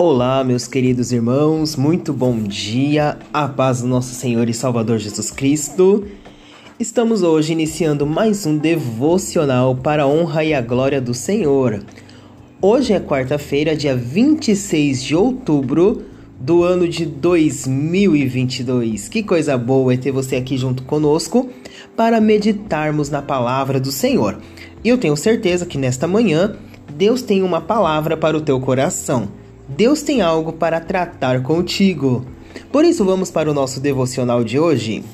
Olá, meus queridos irmãos, muito bom dia, a paz do nosso Senhor e Salvador Jesus Cristo. Estamos hoje iniciando mais um devocional para a honra e a glória do Senhor. Hoje é quarta-feira, dia 26 de outubro do ano de 2022. Que coisa boa é ter você aqui junto conosco para meditarmos na palavra do Senhor. E eu tenho certeza que nesta manhã Deus tem uma palavra para o teu coração. Deus tem algo para tratar contigo. Por isso, vamos para o nosso devocional de hoje.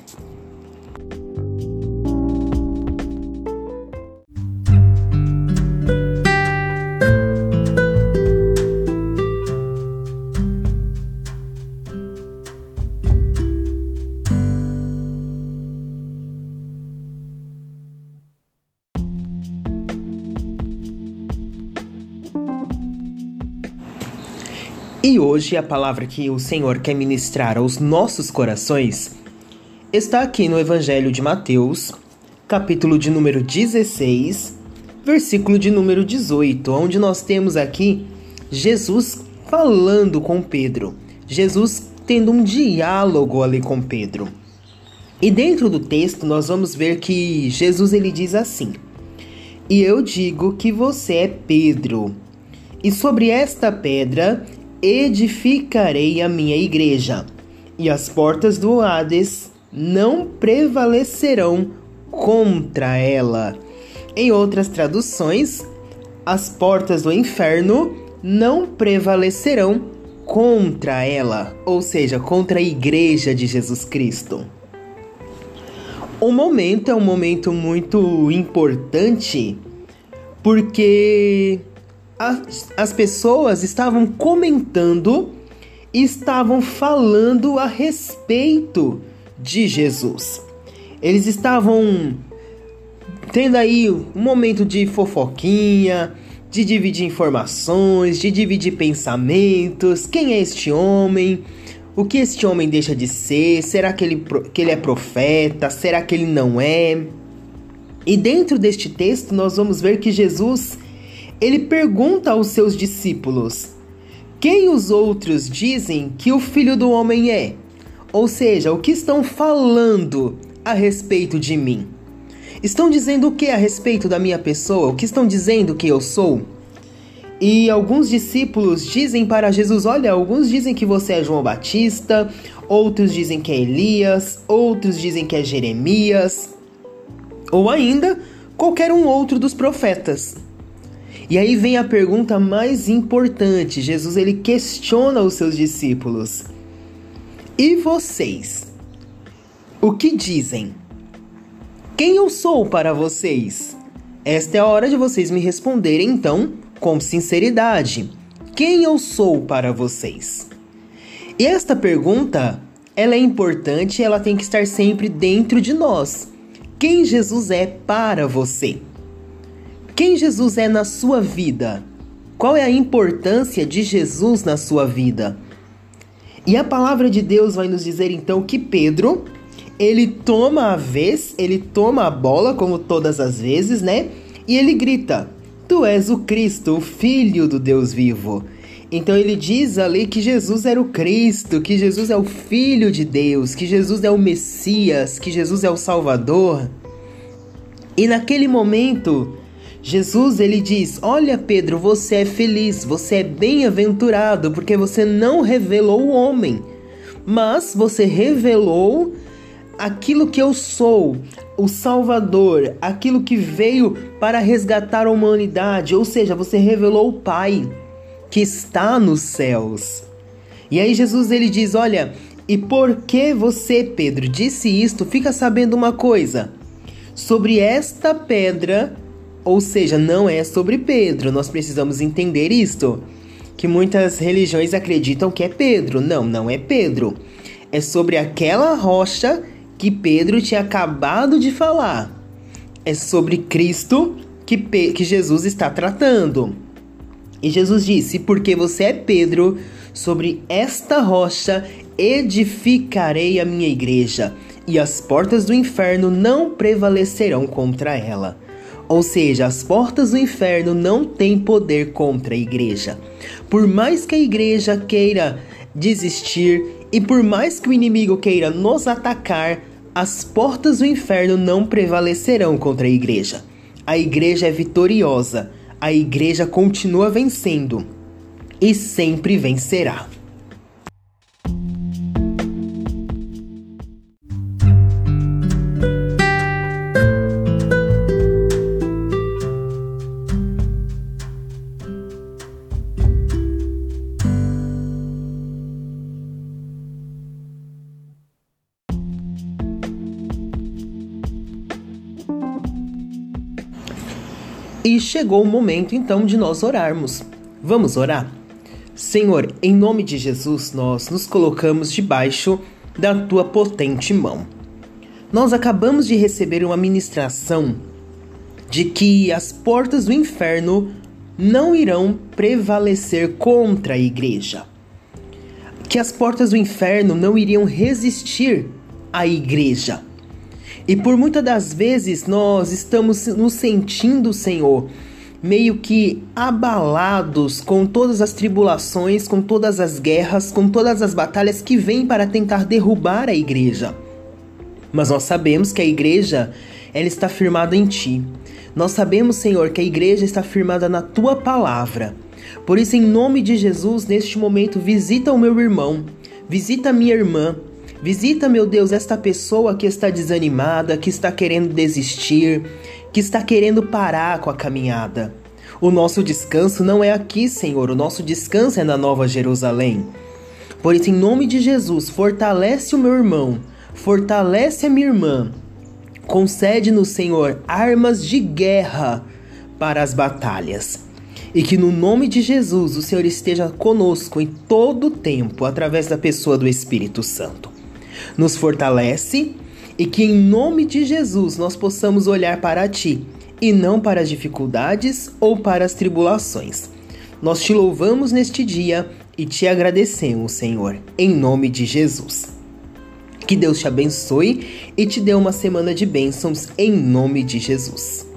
E hoje a palavra que o Senhor quer ministrar aos nossos corações está aqui no Evangelho de Mateus, capítulo de número 16, versículo de número 18, onde nós temos aqui Jesus falando com Pedro. Jesus tendo um diálogo ali com Pedro. E dentro do texto nós vamos ver que Jesus ele diz assim: "E eu digo que você é Pedro, e sobre esta pedra edificarei a minha igreja, e as portas do Hades não prevalecerão contra ela. Em outras traduções, as portas do inferno não prevalecerão contra ela, ou seja, contra a igreja de Jesus Cristo. O momento é um momento muito importante porque as, as pessoas estavam comentando e estavam falando a respeito de Jesus. Eles estavam tendo aí um momento de fofoquinha, de dividir informações, de dividir pensamentos. Quem é este homem? O que este homem deixa de ser? Será que ele, que ele é profeta? Será que ele não é? E dentro deste texto nós vamos ver que Jesus ele pergunta aos seus discípulos: Quem os outros dizem que o filho do homem é? Ou seja, o que estão falando a respeito de mim? Estão dizendo o que a respeito da minha pessoa? O que estão dizendo que eu sou? E alguns discípulos dizem para Jesus: Olha, alguns dizem que você é João Batista, outros dizem que é Elias, outros dizem que é Jeremias, ou ainda qualquer um outro dos profetas. E aí vem a pergunta mais importante. Jesus ele questiona os seus discípulos. E vocês? O que dizem? Quem eu sou para vocês? Esta é a hora de vocês me responderem então com sinceridade. Quem eu sou para vocês? E esta pergunta, ela é importante, ela tem que estar sempre dentro de nós. Quem Jesus é para você? Quem Jesus é na sua vida? Qual é a importância de Jesus na sua vida? E a palavra de Deus vai nos dizer então que Pedro, ele toma a vez, ele toma a bola como todas as vezes, né? E ele grita: Tu és o Cristo, o filho do Deus vivo. Então ele diz ali que Jesus era o Cristo, que Jesus é o filho de Deus, que Jesus é o Messias, que Jesus é o Salvador. E naquele momento, Jesus ele diz: Olha, Pedro, você é feliz, você é bem-aventurado, porque você não revelou o homem, mas você revelou aquilo que eu sou, o Salvador, aquilo que veio para resgatar a humanidade, ou seja, você revelou o Pai que está nos céus. E aí Jesus ele diz: Olha, e por que você, Pedro, disse isto? Fica sabendo uma coisa. Sobre esta pedra ou seja, não é sobre Pedro. Nós precisamos entender isto. Que muitas religiões acreditam que é Pedro. Não, não é Pedro. É sobre aquela rocha que Pedro tinha acabado de falar. É sobre Cristo que, Pe que Jesus está tratando. E Jesus disse: Porque você é Pedro, sobre esta rocha edificarei a minha igreja, e as portas do inferno não prevalecerão contra ela. Ou seja, as portas do inferno não têm poder contra a igreja. Por mais que a igreja queira desistir e por mais que o inimigo queira nos atacar, as portas do inferno não prevalecerão contra a igreja. A igreja é vitoriosa, a igreja continua vencendo e sempre vencerá. E chegou o momento então de nós orarmos. Vamos orar? Senhor, em nome de Jesus, nós nos colocamos debaixo da tua potente mão. Nós acabamos de receber uma ministração de que as portas do inferno não irão prevalecer contra a igreja. Que as portas do inferno não iriam resistir à igreja. E por muitas das vezes nós estamos nos sentindo, Senhor, meio que abalados com todas as tribulações, com todas as guerras, com todas as batalhas que vêm para tentar derrubar a igreja. Mas nós sabemos que a igreja, ela está firmada em ti. Nós sabemos, Senhor, que a igreja está firmada na tua palavra. Por isso, em nome de Jesus, neste momento, visita o meu irmão, visita a minha irmã, Visita, meu Deus, esta pessoa que está desanimada, que está querendo desistir, que está querendo parar com a caminhada. O nosso descanso não é aqui, Senhor, o nosso descanso é na Nova Jerusalém. Por isso, em nome de Jesus, fortalece o meu irmão, fortalece a minha irmã. Concede-nos, Senhor, armas de guerra para as batalhas. E que no nome de Jesus o Senhor esteja conosco em todo o tempo, através da pessoa do Espírito Santo nos fortalece e que em nome de Jesus nós possamos olhar para ti e não para as dificuldades ou para as tribulações. Nós te louvamos neste dia e te agradecemos, Senhor, em nome de Jesus. Que Deus te abençoe e te dê uma semana de bênçãos em nome de Jesus.